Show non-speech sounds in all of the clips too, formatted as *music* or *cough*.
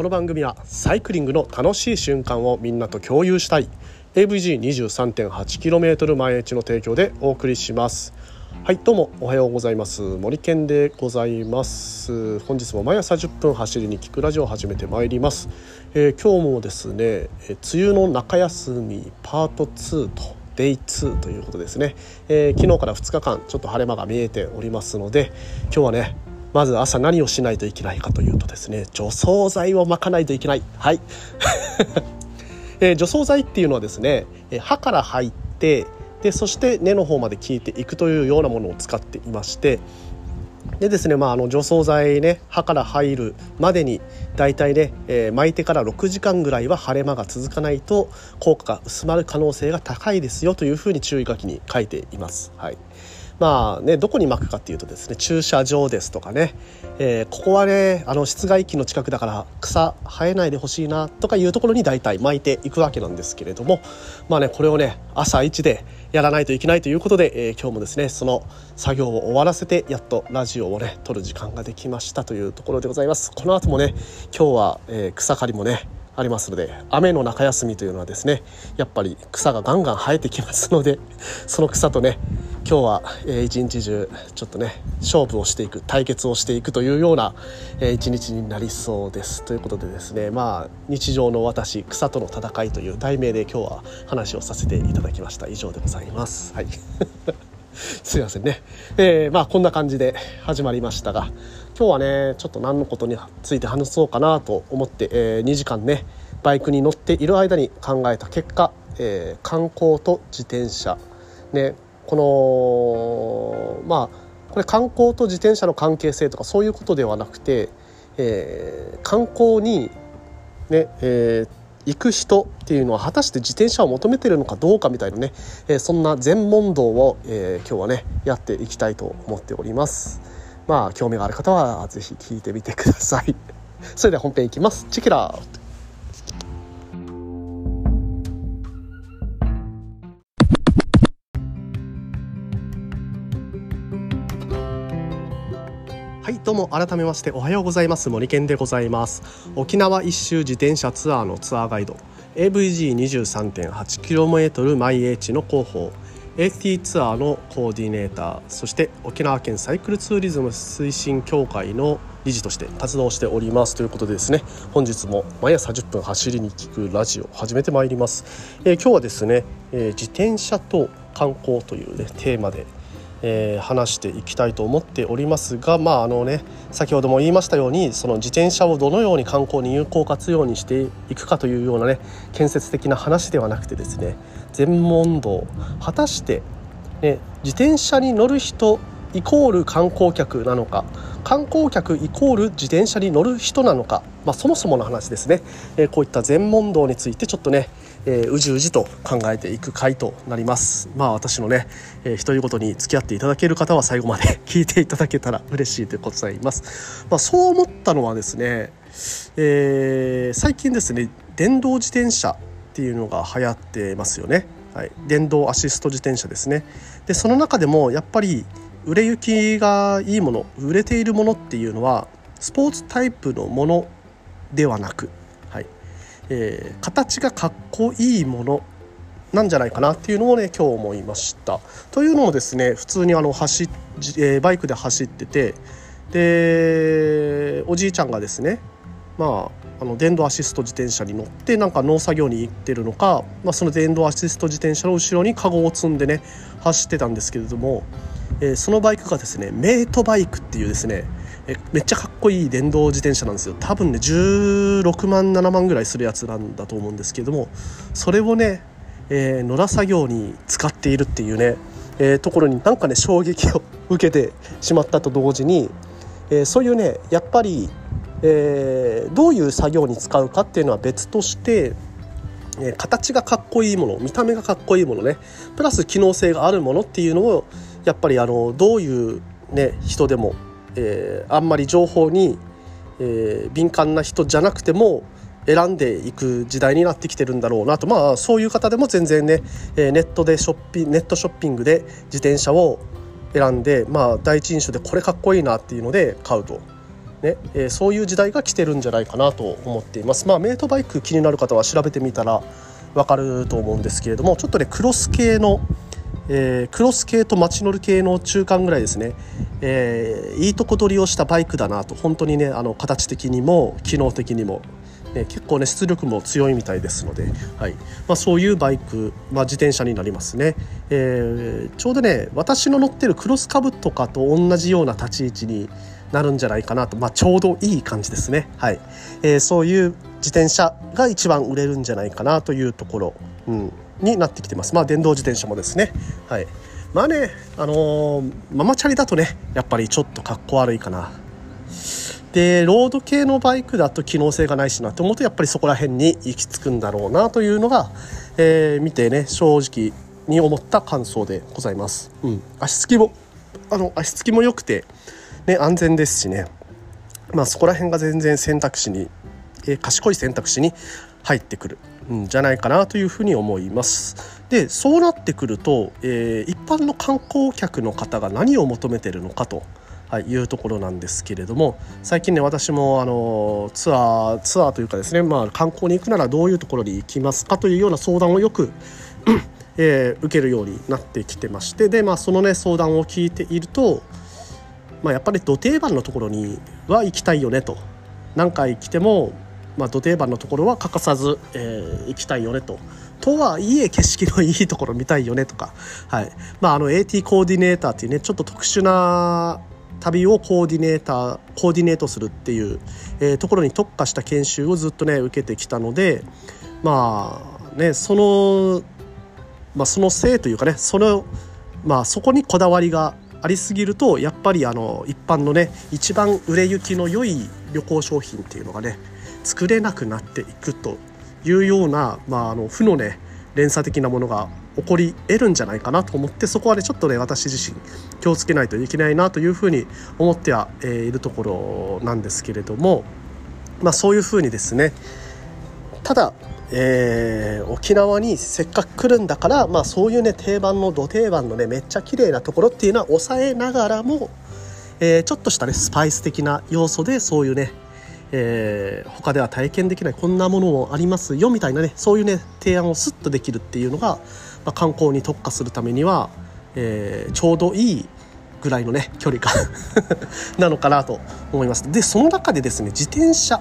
この番組はサイクリングの楽しい瞬間をみんなと共有したい。AVG23.8km 毎日の提供でお送りします。はいどうもおはようございます。森健でございます。本日も毎朝10分走りに聞くラジオを始めてまいります、えー、今日もですね、え梅雨の中休みパート2とデイ2ということですね、えー、昨日から2日間ちょっと晴れ間が見えておりますので今日はねまず朝何をしないといけないかというとですね除草剤を巻かないといけない。はい。*laughs* えー、除草剤っていうのはですね歯から入ってでそして根の方まで効いていくというようなものを使っていましてでですね、まあ、あの除草剤ね歯から入るまでに大体ね、えー、巻いてから6時間ぐらいは晴れ間が続かないと効果が薄まる可能性が高いですよというふうに注意書きに書いています。はい。まあね、どこに巻くかっていうとですね駐車場ですとかね、えー、ここはねあの室外機の近くだから草生えないでほしいなとかいうところに大体巻いていくわけなんですけれどもまあねこれをね朝一でやらないといけないということで、えー、今日もですねその作業を終わらせてやっとラジオをね撮る時間ができましたというところでございます。この後もね今日は、えー、草刈りもねありますので雨の中休みというのはですねやっぱり草がガンガン生えてきますので *laughs* その草とね今日は、えー、一日中ちょっとね勝負をしていく対決をしていくというような、えー、一日になりそうです。ということでですねまあ日常の私草との戦いという題名で今日は話をさせていただきました。以上でございます。はい。*laughs* すいませんね。えー、まあこんな感じで始まりましたが、今日はね、ちょっと何のことについて話そうかなと思って、えー、2時間ね、バイクに乗っている間に考えた結果、えー、観光と自転車、ね、この、まあ、これ観光と自転車の関係性とかそういうことではなくて、えー、観光にね、えー、行く人っていうのは果たして自転車を求めてるのかどうかみたいなね、え、そんな全問答を、え、今日はねやっていきたいと思っております。まあ興味がある方は是非聞いてみてください。*laughs* それでは本編いきます。チェキラー。どうも改めましておはようございます。森健でございます。沖縄一周自転車ツアーのツアーガイド。AVG23.8km 毎 H の広報。AT ツアーのコーディネーターそして沖縄県サイクルツーリズム推進協会の理事として活動しておりますということでですね。本日も毎朝10分走りに聞くラジオ始めてまいります、えー、今日はですね、えー、自転車と観光というねテーマでえー、話していきたいと思っておりますがまああのね先ほども言いましたようにその自転車をどのように観光に有効活用にしていくかというようなね建設的な話ではなくてですね全問答果たして、ね、自転車に乗る人イコール観光客なのか観光客イコール自転車に乗る人なのか、まあ、そもそもの話ですね、えー、こういった全問答についてちょっとねえー、うじうじと考えていく回となります。まあ私のね、えー、独り言に付き合っていただける方は最後まで *laughs* 聞いていただけたら嬉しいでございます、まあ、そう思ったのはですね、えー、最近ですね電動自転車っていうのが流行ってますよね、はい、電動アシスト自転車ですね。でその中でもやっぱり売れ行きがいいもの売れているものっていうのはスポーツタイプのものではなくえー、形がかっこいいものなんじゃないかなっていうのをね今日思いました。というのもですね普通にあの走、えー、バイクで走っててでおじいちゃんがですねまああの電動アシスト自転車に乗ってなんか農作業に行ってるのか、まあ、その電動アシスト自転車の後ろにカゴを積んでね走ってたんですけれども、えー、そのバイクがですねメイトバイクっていうですねえめっちゃかっこいい電動自転車なんですよ。多分ね16万7万ぐらいするやつなんだと思うんですけれどもそれをね、えー、野良作業に使っているっていうね、えー、ところになんかね衝撃を受けてしまったと同時に、えー、そういうねやっぱり、えー、どういう作業に使うかっていうのは別としてえ形がかっこいいもの見た目がかっこいいものねプラス機能性があるものっていうのをやっぱりあのどういう、ね、人でもえー、あんまり情報に、えー、敏感な人じゃなくても選んでいく時代になってきてるんだろうなとまあそういう方でも全然ね、えー、ネットでショッピネットショッピングで自転車を選んでまあ第一印象でこれかっこいいなっていうので買うとねえー、そういう時代が来てるんじゃないかなと思っています。まあ、メイトバイク気になる方は調べてみたら分かると思うんですけれどもちょっとねクロス系の、えー、クロス系と街乗り系の中間ぐらいですね、えー、いいとこ取りをしたバイクだなと本当にねあの形的にも機能的にも。ね、結構ね出力も強いみたいですので、はい。まあ、そういうバイク、まあ、自転車になりますね、えー、ちょうどね私の乗ってるクロスカブとかと同じような立ち位置になるんじゃないかなと、まあ、ちょうどいい感じですね、はい。え、そういう自転車が一番売れるんじゃないかなというところ、うん、になってきてます。まあ電動自転車もですね。はい。まあねあのー、ママチャリだとねやっぱりちょっとかっこ悪いかな。でロード系のバイクだと機能性がないしなと思うとやっぱりそこら辺に行き着くんだろうなというのが、えー、見てね正直に思った感想でございます、うん、足つきもあの足つきも良くて、ね、安全ですしね。まあそこら辺が全然選択肢に、えー、賢い選択肢に入ってくる。んじゃないかなというふうに思います。でそうなってくると、えー、一般の観光客の方が何を求めてるのかとはい、いうところなんですけれども最近ね私もあのツアーツアーというかですね、まあ、観光に行くならどういうところに行きますかというような相談をよくえー、受けるようになってきてましてで、まあ、そのね相談を聞いていると、まあ、やっぱり土定番のところには行きたいよねと。何回来ても、まあ、土定番のところは欠かさず、えー、行きたいよねと。とはいえ景色のいいところ見たいよねとか、はいまあ、あの AT コーディネーターっていうねちょっと特殊な旅をコーディネーターコーディネートするっていう、えー、ところに特化した研修をずっとね受けてきたのでまあねその、まあ、そのせいというかねその、まあ、そこにこだわりがありすぎるとやっぱりあの一般のね一番売れ行きの良い旅行商品っていうのがね作れなくなっていくというような、まあ、あの負のね連鎖的なものが起こり得るんじゃないかなと思ってそこはねちょっとね私自身気をつけないといけないなというふうに思っては、えー、いるところなんですけれども、まあ、そういうふうにですねただ、えー、沖縄にせっかく来るんだから、まあ、そういうね定番のど定番のねめっちゃ綺麗なところっていうのは抑えながらも、えー、ちょっとしたねスパイス的な要素でそういうねえー、他では体験できないこんなものもありますよみたいなねそういうね提案をスッとできるっていうのが、まあ、観光に特化するためには、えー、ちょうどいいぐらいのね距離感 *laughs* なのかなと思います。でその中でですね自転車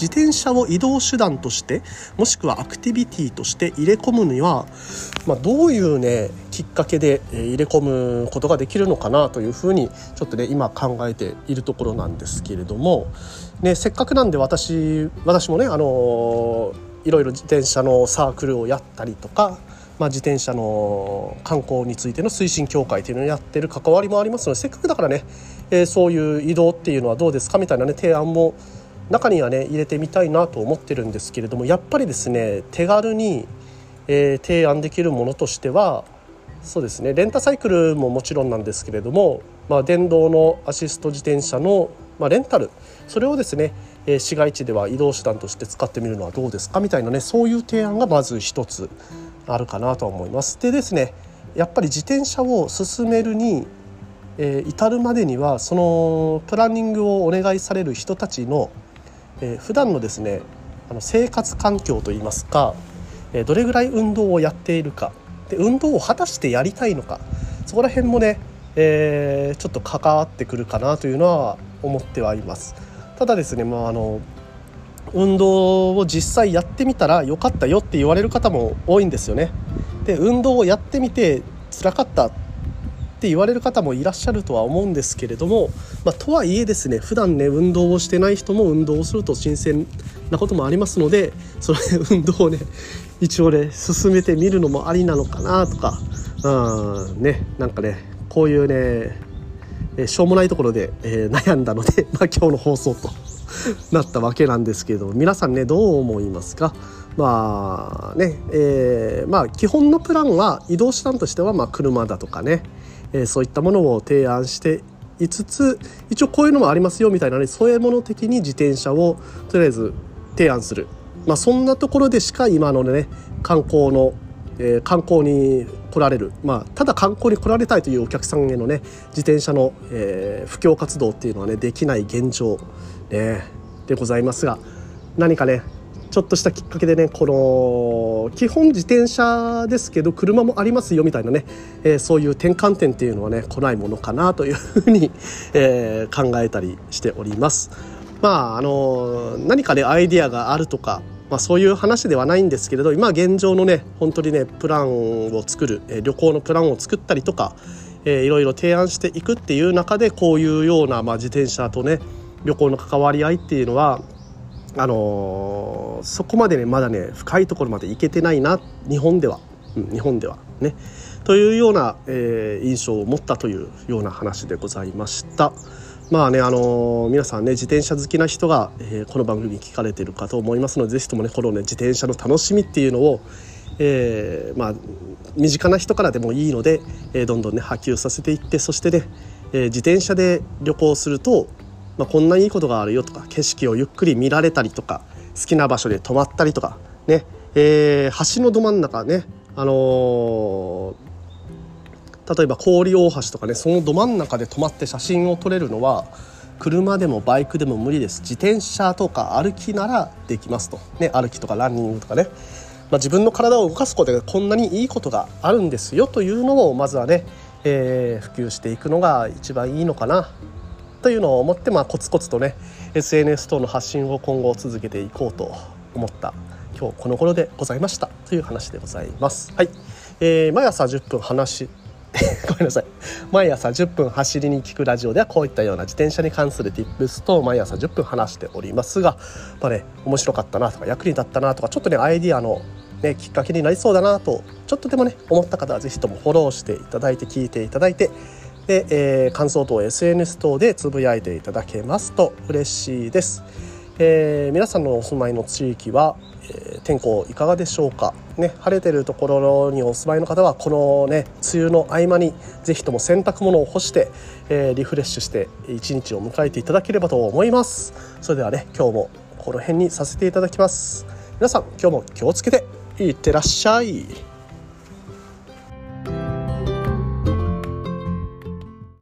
自転車を移動手段としてもしくはアクティビティとして入れ込むには、まあ、どういうねきっかけで入れ込むことができるのかなというふうにちょっとね今考えているところなんですけれども、ね、せっかくなんで私私もねあのいろいろ自転車のサークルをやったりとかまあ、自転車の観光についての推進協会というのをやってる関わりもありますのでせっかくだからね、えー、そういう移動っていうのはどうですかみたいなね提案も中にはね入れてみたいなと思ってるんですけれどもやっぱりですね手軽に、えー、提案できるものとしてはそうですねレンタサイクルももちろんなんですけれども、まあ、電動のアシスト自転車の、まあ、レンタルそれをですね、えー、市街地では移動手段として使ってみるのはどうですかみたいなねそういう提案がまず一つあるかなと思います。でですねやっぱり自転車を進めるに、えー、至るまでにはそのプランニングをお願いされる人たちの、えー、普段のですねあの生活環境といいますか、えー、どれぐらい運動をやっているかで運動を果たしてやりたいのかそこら辺もね、えー、ちょっと関わってくるかなというのは思ってはいます。ただですね、まあ、あの運動を実際やってみたら良かったよって言われる方も多いんですよね。で運動をやってみて辛かったって言われる方もいらっしゃるとは思うんですけれども、まあ、とはいえですね普段ね運動をしてない人も運動をすると新鮮なこともありますのでそれ運動をね *laughs* 一応ね進めてみるのもありなのかなとかうんねなんかねこういうねしょうもないところで、えー、悩んだので、*laughs* まあ、今日の放送と *laughs* なったわけなんですけれども皆さんねどう思いますか？まあね、えー、まあ基本のプランは移動手段としてはまあ車だとかね、え、そういったものを提案していつつ一応こういうのもありますよみたいなね添え物的に自転車をとりあえず提案する、まあ、そんなところでしか今のね観光の、えー、観光に来られる、まあ、ただ観光に来られたいというお客さんへのね自転車の、えー、布教活動っていうのはねできない現状、ね、でございますが何かねちょっとしたきっかけでねこの基本自転車ですけど車もありますよみたいなね、えー、そういう転換点っていうのはね来ないものかなというふうに、*laughs* えー、考えたりしております。まああの何かねアイディアがあるとかまあ、そういう話ではないんですけれど今現状のね本当にねプランを作る、え旅行のプランを作ったりとか、えー、いろいろ提案していくっていう中でこういうような、まあ、自転車とね旅行の関わり合いっていうのはあのー、そこまでねまだね深いところまで行けてないな日本では、うん、日本では。ね。というような、えー、印象を持ったというような話でございました。まあねあのー、皆さんね自転車好きな人が、えー、この番組に聞かれてるかと思いますので是非ともねこのね自転車の楽しみっていうのを、えー、まあ身近な人からでもいいので、えどんどんね波及させていってそしてね、え自転車で旅行するとまあ、こんないいことがあるよとか景色をゆっくり見られたりとか好きな場所で泊まったりとかね、えー、橋のど真ん中ねあのー、例えば氷大橋とかねそのど真ん中で泊まって写真を撮れるのは車でもバイクでも無理です。自転車とか歩きならできますと、ね、歩きとかランニングとかね、まあ、自分の体を動かすことでこんなにいいことがあるんですよというのをまずはね、えー、普及していくのが一番いいのかな。というのを思って、まあ、コツコツとね SNS 等の発信を今後続けていこうと思った今日この頃でございましたという話でございます。はい、えー、毎朝10分話 *laughs* ごめんなさい毎朝10分走りに聞くラジオではこういったような自転車に関する Tips と毎朝10分話しておりますが、まあね、面白かったなとか役に立ったなとかちょっとねアイディアの、ね、きっかけになりそうだなとちょっとでもね思った方は是非ともフォローしていただいて聞いていただいてで、えー、感想等 SNS 等でつぶやいていただけますと嬉しいです、えー、皆さんのお住まいの地域は、えー、天候いかがでしょうか？ね晴れてるところにお住まいの方はこのね梅雨の合間にぜひとも洗濯物を干して、えー、リフレッシュして一日を迎えていただければと思います。それではね今日もこの辺にさせていただきます。皆さん今日も気をつけていってらっしゃい。